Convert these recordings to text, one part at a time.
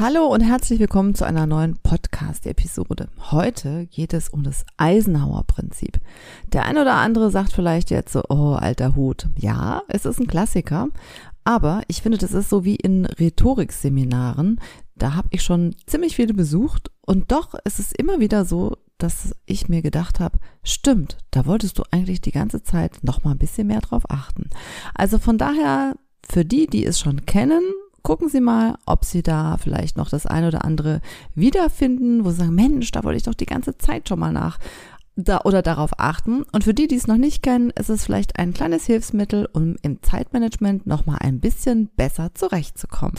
Hallo und herzlich willkommen zu einer neuen Podcast-Episode. Heute geht es um das Eisenhower-Prinzip. Der ein oder andere sagt vielleicht jetzt so, oh, alter Hut. Ja, es ist ein Klassiker, aber ich finde, das ist so wie in Rhetorikseminaren. Da habe ich schon ziemlich viele besucht und doch ist es immer wieder so, dass ich mir gedacht habe, stimmt, da wolltest du eigentlich die ganze Zeit noch mal ein bisschen mehr drauf achten. Also von daher, für die, die es schon kennen, gucken Sie mal, ob Sie da vielleicht noch das eine oder andere wiederfinden, wo Sie sagen, Mensch, da wollte ich doch die ganze Zeit schon mal nach da oder darauf achten. Und für die, die es noch nicht kennen, ist es vielleicht ein kleines Hilfsmittel, um im Zeitmanagement nochmal ein bisschen besser zurechtzukommen.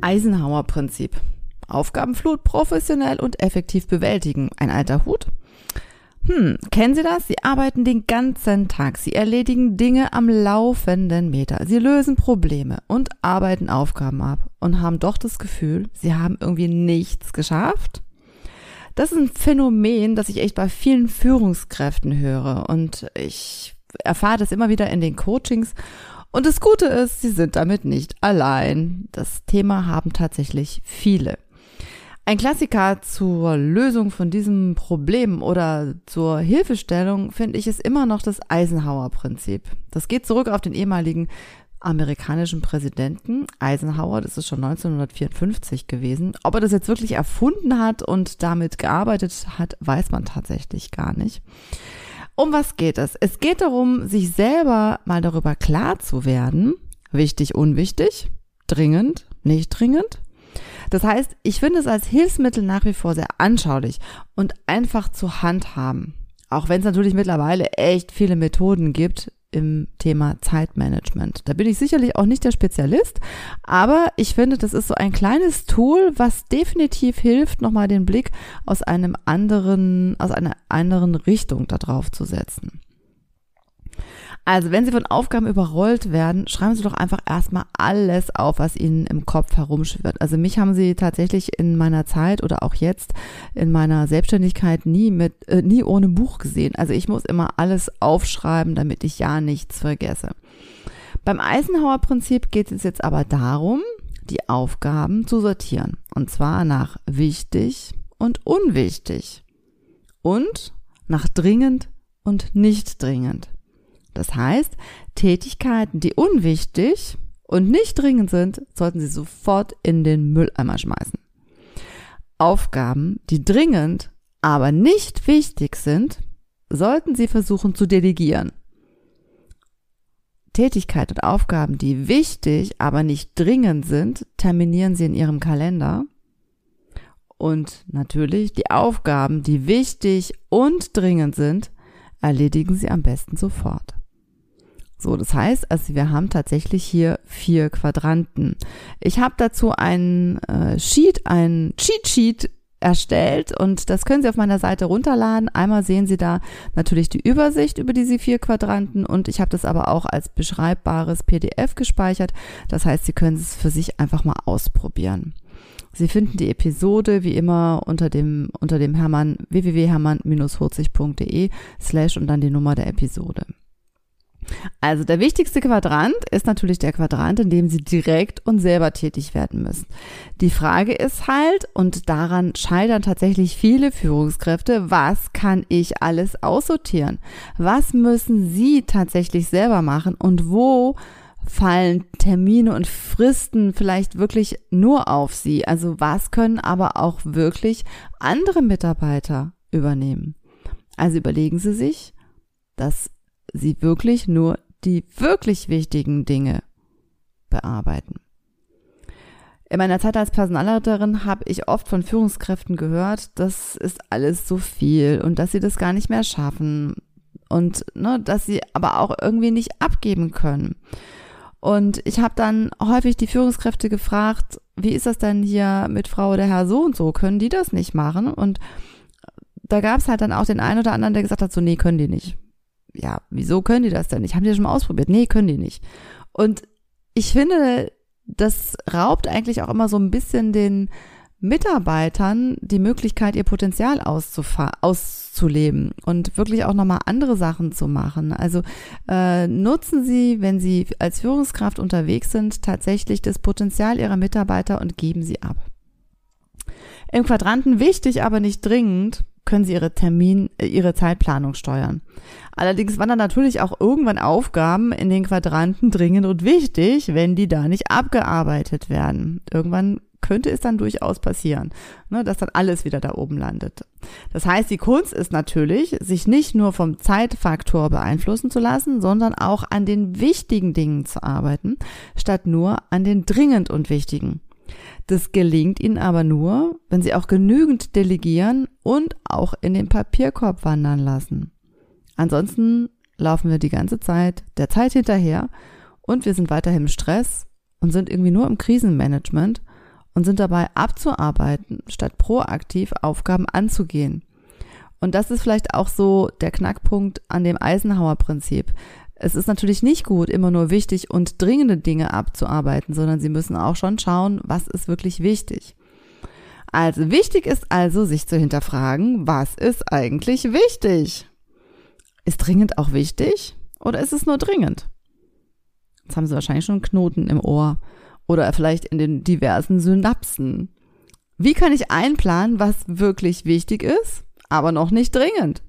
Eisenhower-Prinzip. Aufgabenflut professionell und effektiv bewältigen. Ein alter Hut? Hm, kennen Sie das? Sie arbeiten den ganzen Tag. Sie erledigen Dinge am laufenden Meter. Sie lösen Probleme und arbeiten Aufgaben ab und haben doch das Gefühl, sie haben irgendwie nichts geschafft. Das ist ein Phänomen, das ich echt bei vielen Führungskräften höre und ich erfahre das immer wieder in den Coachings. Und das Gute ist, sie sind damit nicht allein. Das Thema haben tatsächlich viele. Ein Klassiker zur Lösung von diesem Problem oder zur Hilfestellung finde ich ist immer noch das Eisenhower-Prinzip. Das geht zurück auf den ehemaligen amerikanischen Präsidenten Eisenhower, das ist schon 1954 gewesen. Ob er das jetzt wirklich erfunden hat und damit gearbeitet hat, weiß man tatsächlich gar nicht. Um was geht es? Es geht darum, sich selber mal darüber klar zu werden, wichtig, unwichtig, dringend, nicht dringend. Das heißt, ich finde es als Hilfsmittel nach wie vor sehr anschaulich und einfach zu handhaben. Auch wenn es natürlich mittlerweile echt viele Methoden gibt, im Thema Zeitmanagement. Da bin ich sicherlich auch nicht der Spezialist, aber ich finde, das ist so ein kleines Tool, was definitiv hilft, nochmal den Blick aus einem anderen, aus einer anderen Richtung da drauf zu setzen. Also, wenn Sie von Aufgaben überrollt werden, schreiben Sie doch einfach erstmal alles auf, was Ihnen im Kopf herumschwirrt. Also mich haben Sie tatsächlich in meiner Zeit oder auch jetzt in meiner Selbstständigkeit nie mit, äh, nie ohne Buch gesehen. Also ich muss immer alles aufschreiben, damit ich ja nichts vergesse. Beim Eisenhower-Prinzip geht es jetzt aber darum, die Aufgaben zu sortieren. Und zwar nach wichtig und unwichtig. Und nach dringend und nicht dringend. Das heißt, Tätigkeiten, die unwichtig und nicht dringend sind, sollten Sie sofort in den Mülleimer schmeißen. Aufgaben, die dringend, aber nicht wichtig sind, sollten Sie versuchen zu delegieren. Tätigkeiten und Aufgaben, die wichtig, aber nicht dringend sind, terminieren Sie in Ihrem Kalender. Und natürlich die Aufgaben, die wichtig und dringend sind, erledigen Sie am besten sofort. So, das heißt, also wir haben tatsächlich hier vier Quadranten. Ich habe dazu ein äh, Sheet, ein Cheat Sheet erstellt und das können Sie auf meiner Seite runterladen. Einmal sehen Sie da natürlich die Übersicht über diese vier Quadranten und ich habe das aber auch als beschreibbares PDF gespeichert. Das heißt, Sie können es für sich einfach mal ausprobieren. Sie finden die Episode wie immer unter dem, unter dem Hermann, www.hermann-40.de slash und dann die Nummer der Episode. Also der wichtigste Quadrant ist natürlich der Quadrant, in dem Sie direkt und selber tätig werden müssen. Die Frage ist halt, und daran scheitern tatsächlich viele Führungskräfte, was kann ich alles aussortieren? Was müssen Sie tatsächlich selber machen und wo fallen Termine und Fristen vielleicht wirklich nur auf Sie? Also was können aber auch wirklich andere Mitarbeiter übernehmen? Also überlegen Sie sich, dass sie wirklich nur die wirklich wichtigen Dinge bearbeiten. In meiner Zeit als Personalleiterin habe ich oft von Führungskräften gehört, das ist alles so viel und dass sie das gar nicht mehr schaffen und ne, dass sie aber auch irgendwie nicht abgeben können. Und ich habe dann häufig die Führungskräfte gefragt, wie ist das denn hier mit Frau oder Herr so und so? Können die das nicht machen? Und da gab es halt dann auch den einen oder anderen, der gesagt hat, so nee, können die nicht ja, wieso können die das denn nicht? Haben die das schon mal ausprobiert? Nee, können die nicht. Und ich finde, das raubt eigentlich auch immer so ein bisschen den Mitarbeitern die Möglichkeit, ihr Potenzial auszuleben und wirklich auch nochmal andere Sachen zu machen. Also äh, nutzen Sie, wenn Sie als Führungskraft unterwegs sind, tatsächlich das Potenzial Ihrer Mitarbeiter und geben sie ab. Im Quadranten wichtig, aber nicht dringend, können Sie Ihre Termin, äh, Ihre Zeitplanung steuern. Allerdings wandern natürlich auch irgendwann Aufgaben in den Quadranten dringend und wichtig, wenn die da nicht abgearbeitet werden. Irgendwann könnte es dann durchaus passieren, ne, dass dann alles wieder da oben landet. Das heißt, die Kunst ist natürlich, sich nicht nur vom Zeitfaktor beeinflussen zu lassen, sondern auch an den wichtigen Dingen zu arbeiten, statt nur an den dringend und wichtigen. Das gelingt ihnen aber nur, wenn sie auch genügend delegieren und auch in den Papierkorb wandern lassen. Ansonsten laufen wir die ganze Zeit der Zeit hinterher und wir sind weiterhin im Stress und sind irgendwie nur im Krisenmanagement und sind dabei abzuarbeiten, statt proaktiv Aufgaben anzugehen. Und das ist vielleicht auch so der Knackpunkt an dem Eisenhower-Prinzip. Es ist natürlich nicht gut, immer nur wichtig und dringende Dinge abzuarbeiten, sondern Sie müssen auch schon schauen, was ist wirklich wichtig. Also wichtig ist also, sich zu hinterfragen, was ist eigentlich wichtig? Ist dringend auch wichtig oder ist es nur dringend? Jetzt haben Sie wahrscheinlich schon einen Knoten im Ohr oder vielleicht in den diversen Synapsen. Wie kann ich einplanen, was wirklich wichtig ist, aber noch nicht dringend?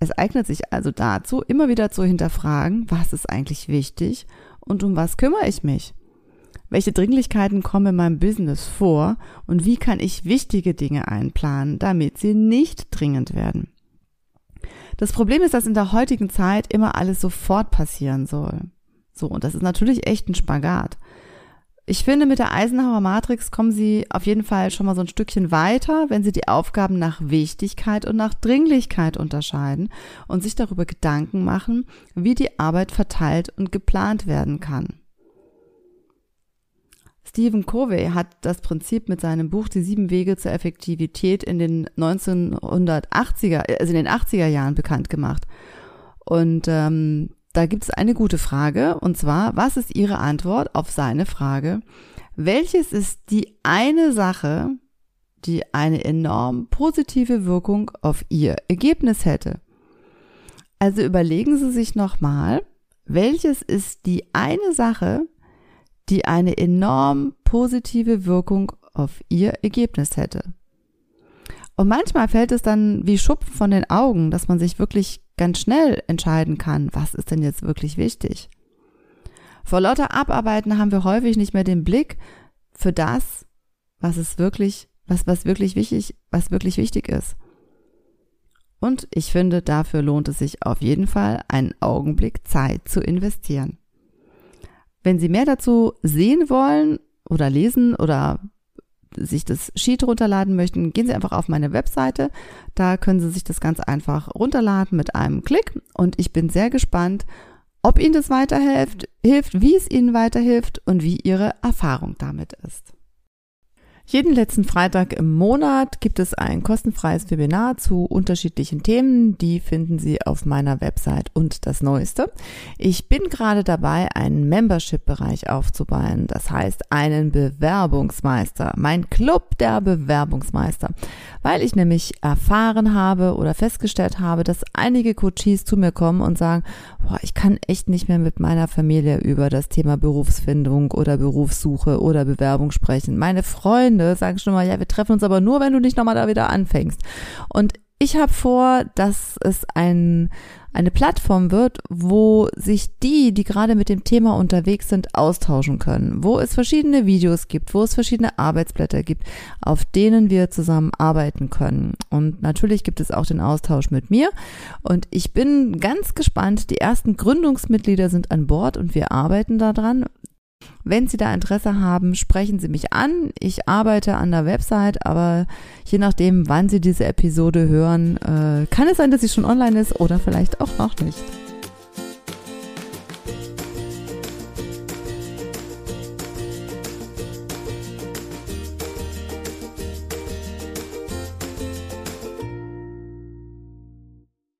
Es eignet sich also dazu, immer wieder zu hinterfragen, was ist eigentlich wichtig und um was kümmere ich mich? Welche Dringlichkeiten kommen in meinem Business vor und wie kann ich wichtige Dinge einplanen, damit sie nicht dringend werden? Das Problem ist, dass in der heutigen Zeit immer alles sofort passieren soll. So, und das ist natürlich echt ein Spagat. Ich finde, mit der Eisenhower Matrix kommen Sie auf jeden Fall schon mal so ein Stückchen weiter, wenn Sie die Aufgaben nach Wichtigkeit und nach Dringlichkeit unterscheiden und sich darüber Gedanken machen, wie die Arbeit verteilt und geplant werden kann. Stephen Covey hat das Prinzip mit seinem Buch Die sieben Wege zur Effektivität in den 1980er, also in den 80er Jahren bekannt gemacht. Und ähm, da gibt es eine gute Frage, und zwar, was ist Ihre Antwort auf seine Frage? Welches ist die eine Sache, die eine enorm positive Wirkung auf Ihr Ergebnis hätte? Also überlegen Sie sich nochmal, welches ist die eine Sache, die eine enorm positive Wirkung auf Ihr Ergebnis hätte? Und manchmal fällt es dann wie Schupfen von den Augen, dass man sich wirklich ganz schnell entscheiden kann, was ist denn jetzt wirklich wichtig. Vor lauter Abarbeiten haben wir häufig nicht mehr den Blick für das, was es wirklich, was, was wirklich wichtig, was wirklich wichtig ist. Und ich finde, dafür lohnt es sich auf jeden Fall, einen Augenblick Zeit zu investieren. Wenn Sie mehr dazu sehen wollen oder lesen oder sich das Sheet runterladen möchten, gehen Sie einfach auf meine Webseite. Da können Sie sich das ganz einfach runterladen mit einem Klick. Und ich bin sehr gespannt, ob Ihnen das weiterhilft, hilft, wie es Ihnen weiterhilft und wie Ihre Erfahrung damit ist. Jeden letzten Freitag im Monat gibt es ein kostenfreies Webinar zu unterschiedlichen Themen. Die finden Sie auf meiner Website. Und das Neueste, ich bin gerade dabei, einen Membership-Bereich aufzubauen. Das heißt, einen Bewerbungsmeister. Mein Club der Bewerbungsmeister. Weil ich nämlich erfahren habe oder festgestellt habe, dass einige Coaches zu mir kommen und sagen, boah, ich kann echt nicht mehr mit meiner Familie über das Thema Berufsfindung oder Berufssuche oder Bewerbung sprechen. Meine Freunde Freunde sagen schon mal, ja, wir treffen uns aber nur, wenn du nicht nochmal da wieder anfängst. Und ich habe vor, dass es ein, eine Plattform wird, wo sich die, die gerade mit dem Thema unterwegs sind, austauschen können, wo es verschiedene Videos gibt, wo es verschiedene Arbeitsblätter gibt, auf denen wir zusammen arbeiten können. Und natürlich gibt es auch den Austausch mit mir. Und ich bin ganz gespannt. Die ersten Gründungsmitglieder sind an Bord und wir arbeiten daran. Wenn Sie da Interesse haben, sprechen Sie mich an. Ich arbeite an der Website, aber je nachdem, wann Sie diese Episode hören, äh, kann es sein, dass sie schon online ist oder vielleicht auch noch nicht.